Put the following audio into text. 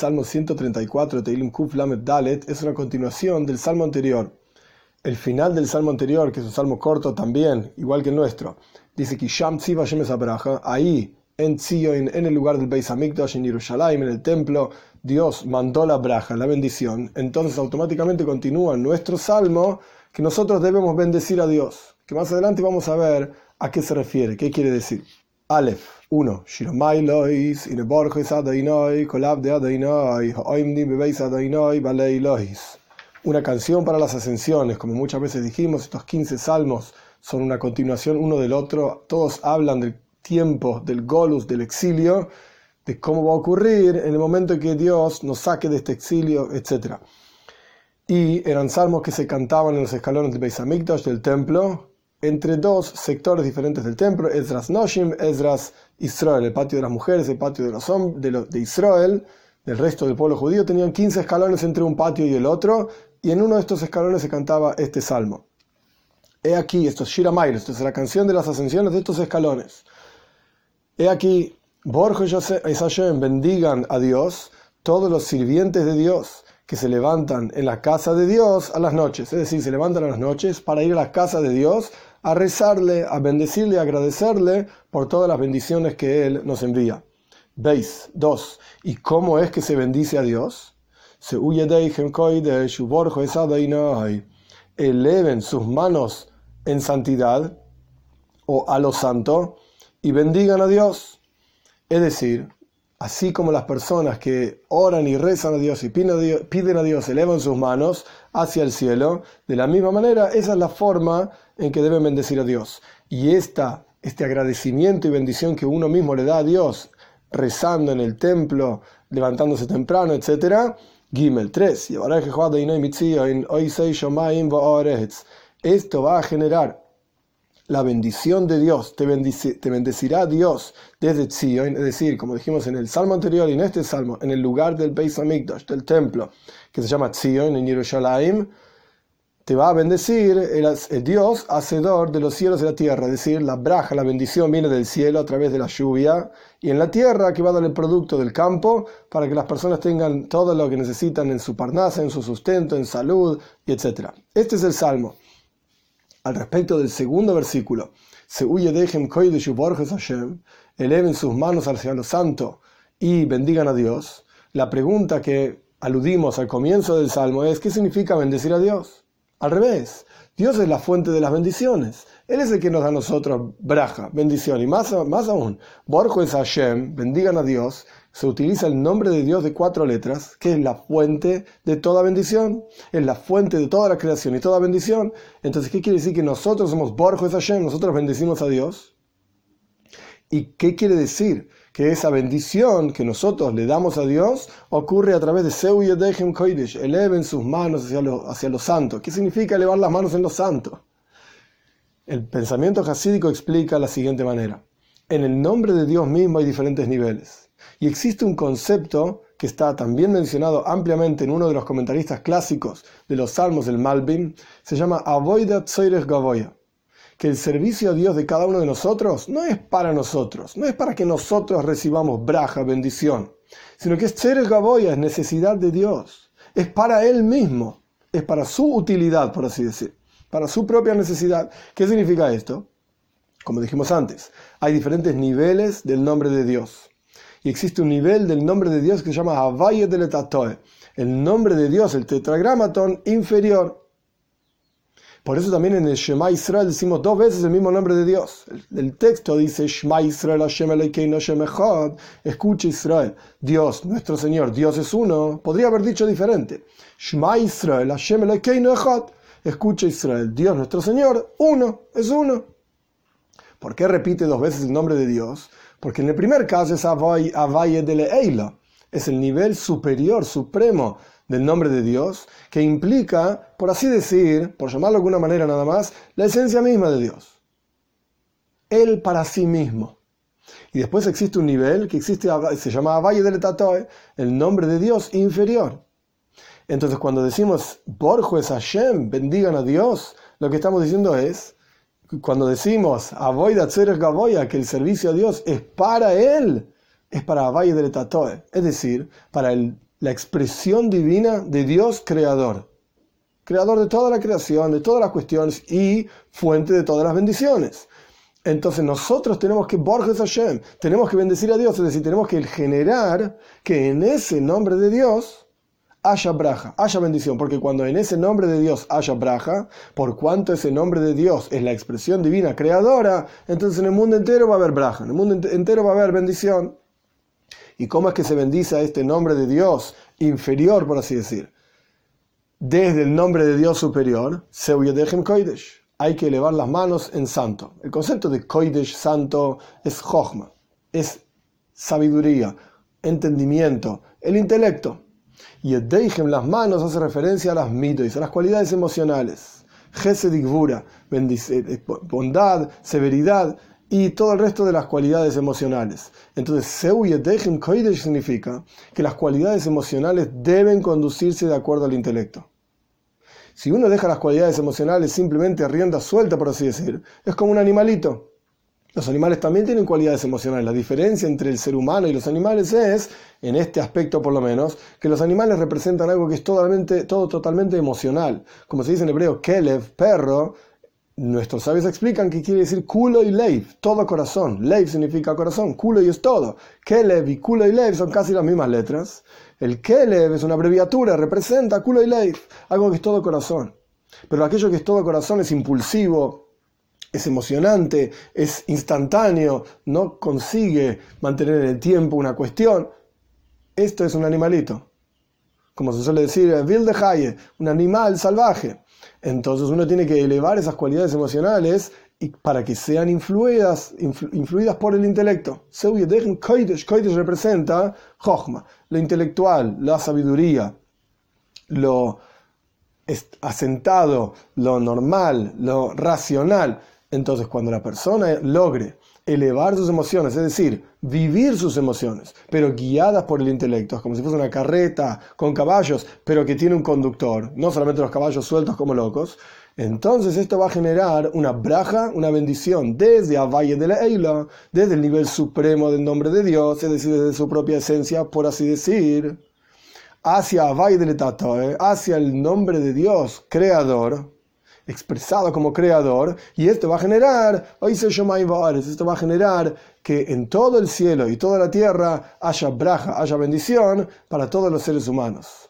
Salmo 134 de Teilim Kuf Lamed Dalet es una continuación del Salmo anterior. El final del Salmo anterior, que es un salmo corto también, igual que el nuestro, dice que Sham ahí en Zion, en el lugar del Beis Hamikdash, en Jerusalén, en el templo, Dios mandó la braja, la bendición. Entonces automáticamente continúa nuestro salmo que nosotros debemos bendecir a Dios. Que más adelante vamos a ver a qué se refiere, qué quiere decir. Aleph 1. Shiromai Lois, Ineborges Adainoi, de Adainoi, Oimdim Bebeis Adainoi, Balei Lois. Una canción para las ascensiones, como muchas veces dijimos, estos 15 salmos son una continuación uno del otro, todos hablan del tiempo del Golus, del exilio, de cómo va a ocurrir en el momento en que Dios nos saque de este exilio, etc. Y eran salmos que se cantaban en los escalones del Beis Hamikdash, del templo, entre dos sectores diferentes del templo, Esdras Noshim, Esdras Israel, el patio de las mujeres, el patio de los hombres, de, Israel, del resto del pueblo judío, tenían 15 escalones entre un patio y el otro, y en uno de estos escalones se cantaba este salmo. He aquí, esto es Shira esto es la canción de las ascensiones de estos escalones. He aquí, Borja y Hashem bendigan a Dios, todos los sirvientes de Dios que se levantan en la casa de Dios a las noches, es decir, se levantan a las noches para ir a la casa de Dios a rezarle, a bendecirle, a agradecerle por todas las bendiciones que Él nos envía. Veis, dos. ¿Y cómo es que se bendice a Dios? Se huye de eleven sus manos en santidad o a lo santo y bendigan a Dios. Es decir, así como las personas que oran y rezan a Dios y piden a Dios, elevan sus manos hacia el cielo, de la misma manera, esa es la forma en que deben bendecir a Dios. Y esta, este agradecimiento y bendición que uno mismo le da a Dios, rezando en el templo, levantándose temprano, etc. Gimel 3. Esto va a generar la bendición de Dios, te, bendecirá Dios desde Zion, es decir, como dijimos en el salmo anterior y en este salmo, en el lugar del Beis Hamikdash, del templo, que se llama Zion en Jerusalén, te va a bendecir el, Dios hacedor de los cielos y la tierra, es decir, la braja, la bendición viene del cielo a través de la lluvia y en la tierra que va a dar el producto del campo para que las personas tengan todo lo que necesitan en su parnasa, en su sustento, en salud, etc. Este es el salmo al respecto del segundo versículo, se huye dejen Hashem, eleven sus manos hacia lo santo y bendigan a Dios, la pregunta que aludimos al comienzo del salmo es ¿qué significa bendecir a Dios? Al revés, Dios es la fuente de las bendiciones. Él es el que nos da a nosotros braja, bendición. Y más, más aún, Borjo es Hashem, bendigan a Dios, se utiliza el nombre de Dios de cuatro letras, que es la fuente de toda bendición, es la fuente de toda la creación y toda bendición. Entonces, ¿qué quiere decir que nosotros somos Borjo Hashem, nosotros bendecimos a Dios? ¿Y qué quiere decir? Que esa bendición que nosotros le damos a Dios ocurre a través de Seu Yedechem Koidesh, eleven sus manos hacia lo, hacia lo santo. ¿Qué significa elevar las manos en lo santo? El pensamiento hasídico explica la siguiente manera. En el nombre de Dios mismo hay diferentes niveles. Y existe un concepto que está también mencionado ampliamente en uno de los comentaristas clásicos de los Salmos del Malbim, se llama Avoida Tzoires Gavoya, que el servicio a Dios de cada uno de nosotros no es para nosotros, no es para que nosotros recibamos braja, bendición, sino que es Tzoires Gavoya, es necesidad de Dios, es para Él mismo, es para su utilidad, por así decir, para su propia necesidad. ¿Qué significa esto? Como dijimos antes, hay diferentes niveles del nombre de Dios y existe un nivel del nombre de Dios que se llama Havaye del Etatoe, el nombre de Dios, el tetragramatón inferior. Por eso también en el Shema Israel decimos dos veces el mismo nombre de Dios. El, texto dice Shema Israel Hashem Elokeinu Hashem. Escucha Israel, Dios, nuestro Señor, Dios es uno. Podría haber dicho diferente. Shema Israel Hashem Elokeinu Echad. Escucha Israel, Dios, nuestro Señor, uno, es uno. ¿Por qué repite dos veces el nombre de Dios? Porque en el primer caso es Avaye de Leila, es el nivel superior, supremo del nombre de Dios, que implica, por así decir, por llamarlo de alguna manera nada más, la esencia misma de Dios. Él para sí mismo. Y después existe un nivel que existe, se llama Valle del Tatoe, el nombre de Dios inferior. Entonces cuando decimos, Borjo es Hashem, bendigan a Dios, lo que estamos diciendo es, cuando decimos que el servicio a Dios es para él, es para Valle del Tatoe, es decir, para el la expresión divina de Dios creador. Creador de toda la creación, de todas las cuestiones y fuente de todas las bendiciones. Entonces nosotros tenemos que Borges Hashem, tenemos que bendecir a Dios, es decir, tenemos que generar que en ese nombre de Dios haya braja, haya bendición, porque cuando en ese nombre de Dios haya braja, por cuanto ese nombre de Dios es la expresión divina creadora, entonces en el mundo entero va a haber braja, en el mundo entero va a haber bendición. ¿Y cómo es que se bendice a este nombre de Dios inferior, por así decir? Desde el nombre de Dios superior, Seuyedechem Koidesh hay que elevar las manos en santo. El concepto de Koidesh santo es Jochma, es sabiduría, entendimiento, el intelecto. Y en las manos hace referencia a las mitos, a las cualidades emocionales. Gesedigvura, eh, bondad, severidad y todo el resto de las cualidades emocionales. Entonces, Seu Koidesh significa que las cualidades emocionales deben conducirse de acuerdo al intelecto. Si uno deja las cualidades emocionales simplemente rienda suelta, por así decir, es como un animalito. Los animales también tienen cualidades emocionales. La diferencia entre el ser humano y los animales es, en este aspecto por lo menos, que los animales representan algo que es totalmente, todo totalmente emocional. Como se dice en hebreo, kelev, perro, Nuestros sabios explican que quiere decir culo y leiv, todo corazón. Leiv significa corazón, culo y es todo. Kelev y culo y leiv son casi las mismas letras. El Kelev es una abreviatura, representa culo y leiv, algo que es todo corazón. Pero aquello que es todo corazón es impulsivo, es emocionante, es instantáneo, no consigue mantener en el tiempo una cuestión. Esto es un animalito. Como se suele decir, de Haye, un animal salvaje. Entonces uno tiene que elevar esas cualidades emocionales y para que sean influidas, influidas por el intelecto. Koidesh, representa Jochma, lo intelectual, la sabiduría, lo asentado, lo normal, lo racional. Entonces cuando la persona logre elevar sus emociones, es decir, vivir sus emociones, pero guiadas por el intelecto, es como si fuese una carreta con caballos, pero que tiene un conductor, no solamente los caballos sueltos como locos, entonces esto va a generar una braja, una bendición desde a Valle de la Eila, desde el nivel supremo del nombre de Dios, es decir, desde su propia esencia, por así decir, hacia Valle del Tatoe, hacia el nombre de Dios, creador, expresado como creador, y esto va a generar, esto va a generar que en todo el cielo y toda la tierra haya braja, haya bendición para todos los seres humanos.